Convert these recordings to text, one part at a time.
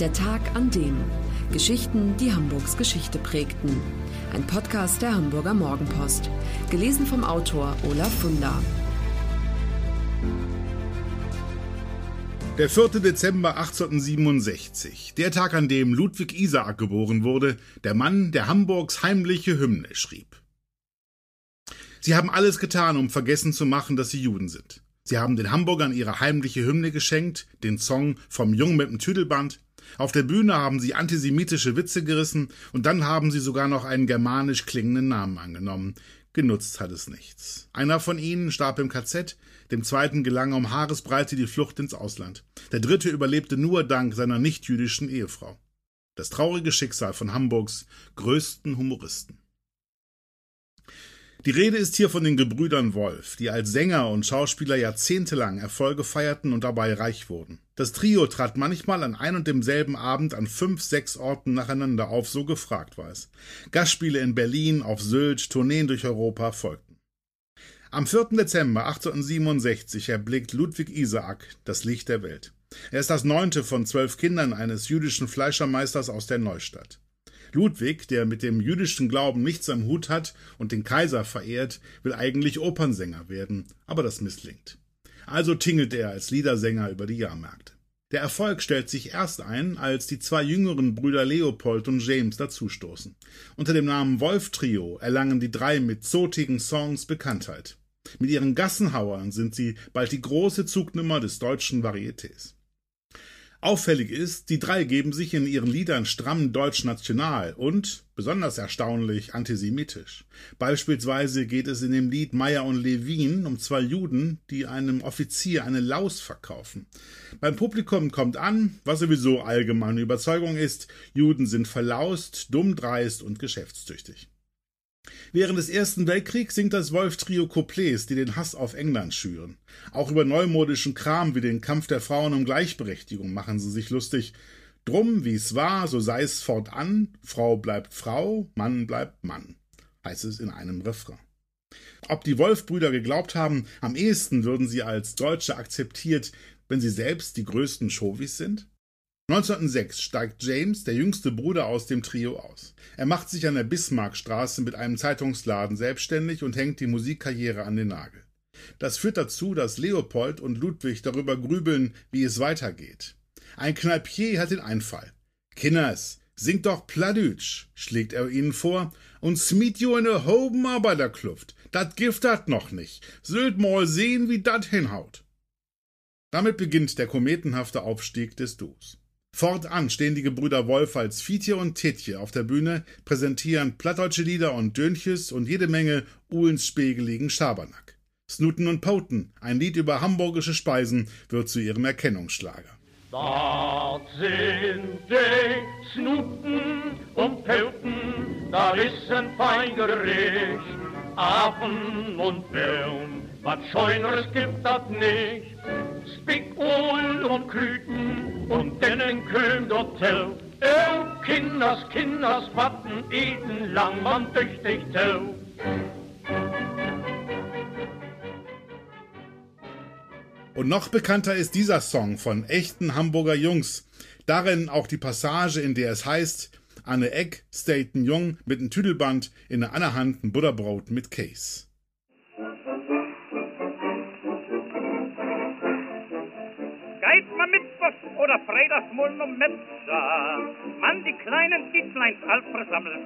Der Tag an dem. Geschichten, die Hamburgs Geschichte prägten. Ein Podcast der Hamburger Morgenpost. Gelesen vom Autor Olaf Funder. Der 4. Dezember 1867, der Tag, an dem Ludwig Isaak geboren wurde, der Mann, der Hamburgs heimliche Hymne schrieb. Sie haben alles getan, um vergessen zu machen, dass sie Juden sind. Sie haben den Hamburgern ihre heimliche Hymne geschenkt, den Song vom Jungen mit dem Tüdelband. Auf der Bühne haben sie antisemitische Witze gerissen und dann haben sie sogar noch einen germanisch klingenden Namen angenommen. Genutzt hat es nichts. Einer von ihnen starb im KZ, dem zweiten gelang um Haaresbreite die Flucht ins Ausland. Der dritte überlebte nur dank seiner nichtjüdischen Ehefrau. Das traurige Schicksal von Hamburgs größten Humoristen. Die Rede ist hier von den Gebrüdern Wolf, die als Sänger und Schauspieler jahrzehntelang Erfolge feierten und dabei reich wurden. Das Trio trat manchmal an ein und demselben Abend an fünf, sechs Orten nacheinander auf, so gefragt war es. Gastspiele in Berlin, auf Sylt, Tourneen durch Europa folgten. Am 4. Dezember 1867 erblickt Ludwig Isaak das Licht der Welt. Er ist das neunte von zwölf Kindern eines jüdischen Fleischermeisters aus der Neustadt. Ludwig, der mit dem jüdischen Glauben nichts am Hut hat und den Kaiser verehrt, will eigentlich Opernsänger werden, aber das misslingt. Also tingelt er als Liedersänger über die Jahrmärkte. Der Erfolg stellt sich erst ein, als die zwei jüngeren Brüder Leopold und James dazustoßen. Unter dem Namen Wolf Trio erlangen die drei mit zotigen Songs Bekanntheit. Mit ihren Gassenhauern sind sie bald die große Zugnummer des deutschen Varietés. Auffällig ist, die drei geben sich in ihren Liedern stramm deutsch-national und, besonders erstaunlich, antisemitisch. Beispielsweise geht es in dem Lied Meyer und Levin um zwei Juden, die einem Offizier eine Laus verkaufen. Beim Publikum kommt an, was sowieso allgemeine Überzeugung ist, Juden sind verlaust, dumm dreist und geschäftstüchtig. Während des Ersten Weltkriegs singt das Wolf-Trio Couplets, die den Hass auf England schüren. Auch über neumodischen Kram wie den Kampf der Frauen um Gleichberechtigung machen sie sich lustig. Drum, wie's war, so sei es fortan, Frau bleibt Frau, Mann bleibt Mann, heißt es in einem Refrain. Ob die Wolf-Brüder geglaubt haben, am ehesten würden sie als Deutsche akzeptiert, wenn sie selbst die größten Chauvis sind? 1906 steigt James, der jüngste Bruder aus dem Trio, aus. Er macht sich an der Bismarckstraße mit einem Zeitungsladen selbstständig und hängt die Musikkarriere an den Nagel. Das führt dazu, dass Leopold und Ludwig darüber grübeln, wie es weitergeht. Ein Kneipier hat den Einfall. Kinders, singt doch Pladütsch, schlägt er ihnen vor, und smiet jo in ne hoben Arbeiterkluft. Dat Gift hat noch nicht. Süllt mal sehen, wie dat hinhaut. Damit beginnt der kometenhafte Aufstieg des Duos. Fortan stehen die Gebrüder Wolf als Fietje und Tetje auf der Bühne, präsentieren plattdeutsche Lieder und Dönches und jede Menge Uhlens spegeligen Schabernack. Snuten und Poten, ein Lied über hamburgische Speisen, wird zu ihrem Erkennungsschlager. Dort sind die Snuten und Poten, da ist ein Feingericht, Affen und Birn, was Scheuneres gibt das nicht. Spick, Uhl und Klüten und denen Köhm dort tell. Oh, Kinders, Kinders, watten, eden lang man tüchtig tell. Und noch bekannter ist dieser Song von echten Hamburger Jungs. Darin auch die Passage, in der es heißt, Anne Eck staten Jung mit einem Tüdelband in der Hand ein Butterbrot mit Case. Geht man Mittwoch oder Freitags mal noch Metzger, man die kleinen Dietleins all versammelt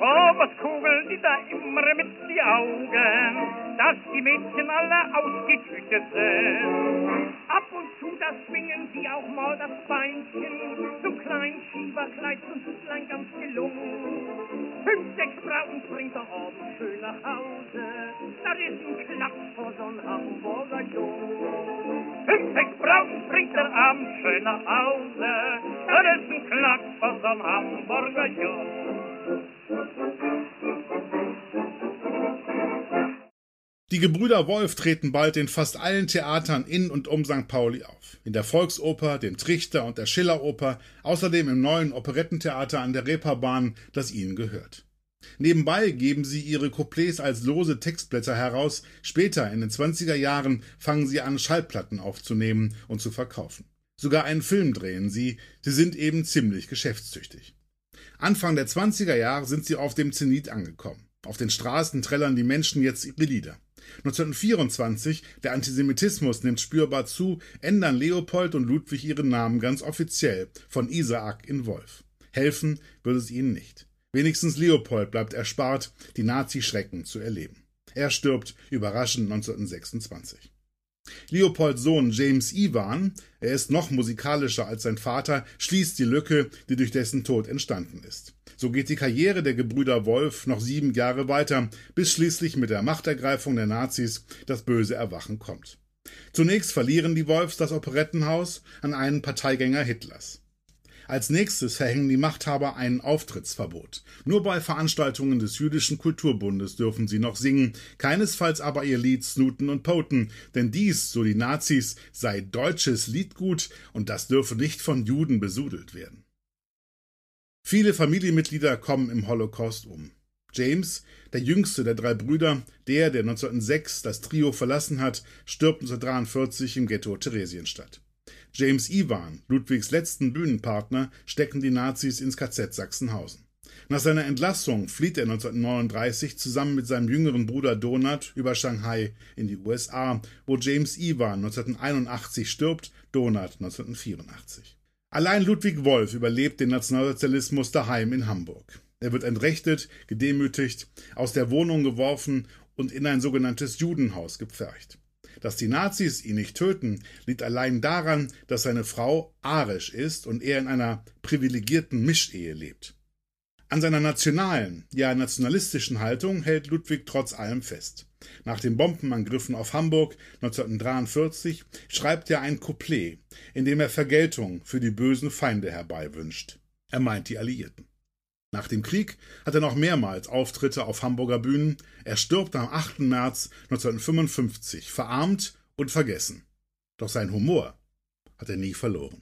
Oh, was kugeln die da immer mit die Augen, dass die Mädchen alle ausgetütet sind. Ab und zu, da schwingen sie auch mal das Beinchen, so klein Schieberkleid und Hütlein ganz gelungen. Fünf, sechs Brauten bringt er abends schön nach Hause, das ist ein Klaps vor so'n Hamburger Jungen. Fünf, sechs Brauten bringt er abends schön Hause, das ist ein vor so'n Hamburger. Die Gebrüder Wolf treten bald in fast allen Theatern in und um St. Pauli auf. In der Volksoper, dem Trichter und der Schilleroper, außerdem im neuen Operettentheater an der Reeperbahn, das ihnen gehört. Nebenbei geben sie ihre Couplets als lose Textblätter heraus, später in den 20er Jahren fangen sie an, Schallplatten aufzunehmen und zu verkaufen. Sogar einen Film drehen sie, sie sind eben ziemlich geschäftstüchtig. Anfang der 20er Jahre sind sie auf dem Zenit angekommen. Auf den Straßen trällern die Menschen jetzt ihre Lieder. 1924, der Antisemitismus nimmt spürbar zu, ändern Leopold und Ludwig ihren Namen ganz offiziell von Isaak in Wolf. Helfen würde es ihnen nicht. Wenigstens Leopold bleibt erspart, die Nazi-Schrecken zu erleben. Er stirbt überraschend 1926. Leopolds Sohn James Ivan, er ist noch musikalischer als sein Vater, schließt die Lücke, die durch dessen Tod entstanden ist. So geht die Karriere der Gebrüder Wolf noch sieben Jahre weiter, bis schließlich mit der Machtergreifung der Nazis das böse Erwachen kommt. Zunächst verlieren die Wolfs das Operettenhaus an einen Parteigänger Hitlers. Als nächstes verhängen die Machthaber ein Auftrittsverbot. Nur bei Veranstaltungen des Jüdischen Kulturbundes dürfen sie noch singen, keinesfalls aber ihr Lied Snooten und Poten, denn dies, so die Nazis, sei deutsches Liedgut und das dürfe nicht von Juden besudelt werden. Viele Familienmitglieder kommen im Holocaust um. James, der jüngste der drei Brüder, der, der 1906 das Trio verlassen hat, stirbt 1943 im Ghetto Theresienstadt. James Iwan, Ludwigs letzten Bühnenpartner, stecken die Nazis ins KZ Sachsenhausen. Nach seiner Entlassung flieht er 1939 zusammen mit seinem jüngeren Bruder Donat über Shanghai in die USA, wo James Iwan 1981 stirbt, Donat 1984. Allein Ludwig Wolf überlebt den Nationalsozialismus daheim in Hamburg. Er wird entrechtet, gedemütigt, aus der Wohnung geworfen und in ein sogenanntes Judenhaus gepfercht. Dass die Nazis ihn nicht töten, liegt allein daran, dass seine Frau arisch ist und er in einer privilegierten Mischehe lebt. An seiner nationalen, ja nationalistischen Haltung hält Ludwig trotz allem fest. Nach den Bombenangriffen auf Hamburg 1943 schreibt er ein Couplet, in dem er Vergeltung für die bösen Feinde herbeiwünscht. Er meint die Alliierten. Nach dem Krieg hat er noch mehrmals Auftritte auf Hamburger Bühnen. Er stirbt am 8. März 1955, verarmt und vergessen. Doch sein Humor hat er nie verloren.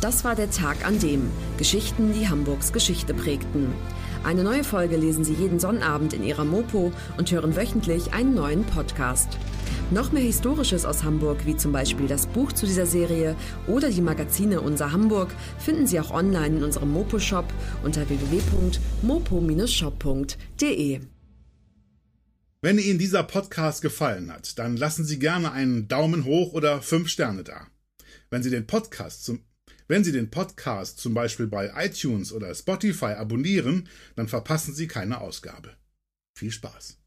Das war der Tag an dem Geschichten, die Hamburgs Geschichte prägten. Eine neue Folge lesen Sie jeden Sonnabend in Ihrer Mopo und hören wöchentlich einen neuen Podcast. Noch mehr Historisches aus Hamburg, wie zum Beispiel das Buch zu dieser Serie oder die Magazine Unser Hamburg, finden Sie auch online in unserem Mopo-Shop unter www.mopo-shop.de. Wenn Ihnen dieser Podcast gefallen hat, dann lassen Sie gerne einen Daumen hoch oder fünf Sterne da. Wenn Sie den Podcast zum wenn Sie den Podcast zum Beispiel bei iTunes oder Spotify abonnieren, dann verpassen Sie keine Ausgabe. Viel Spaß!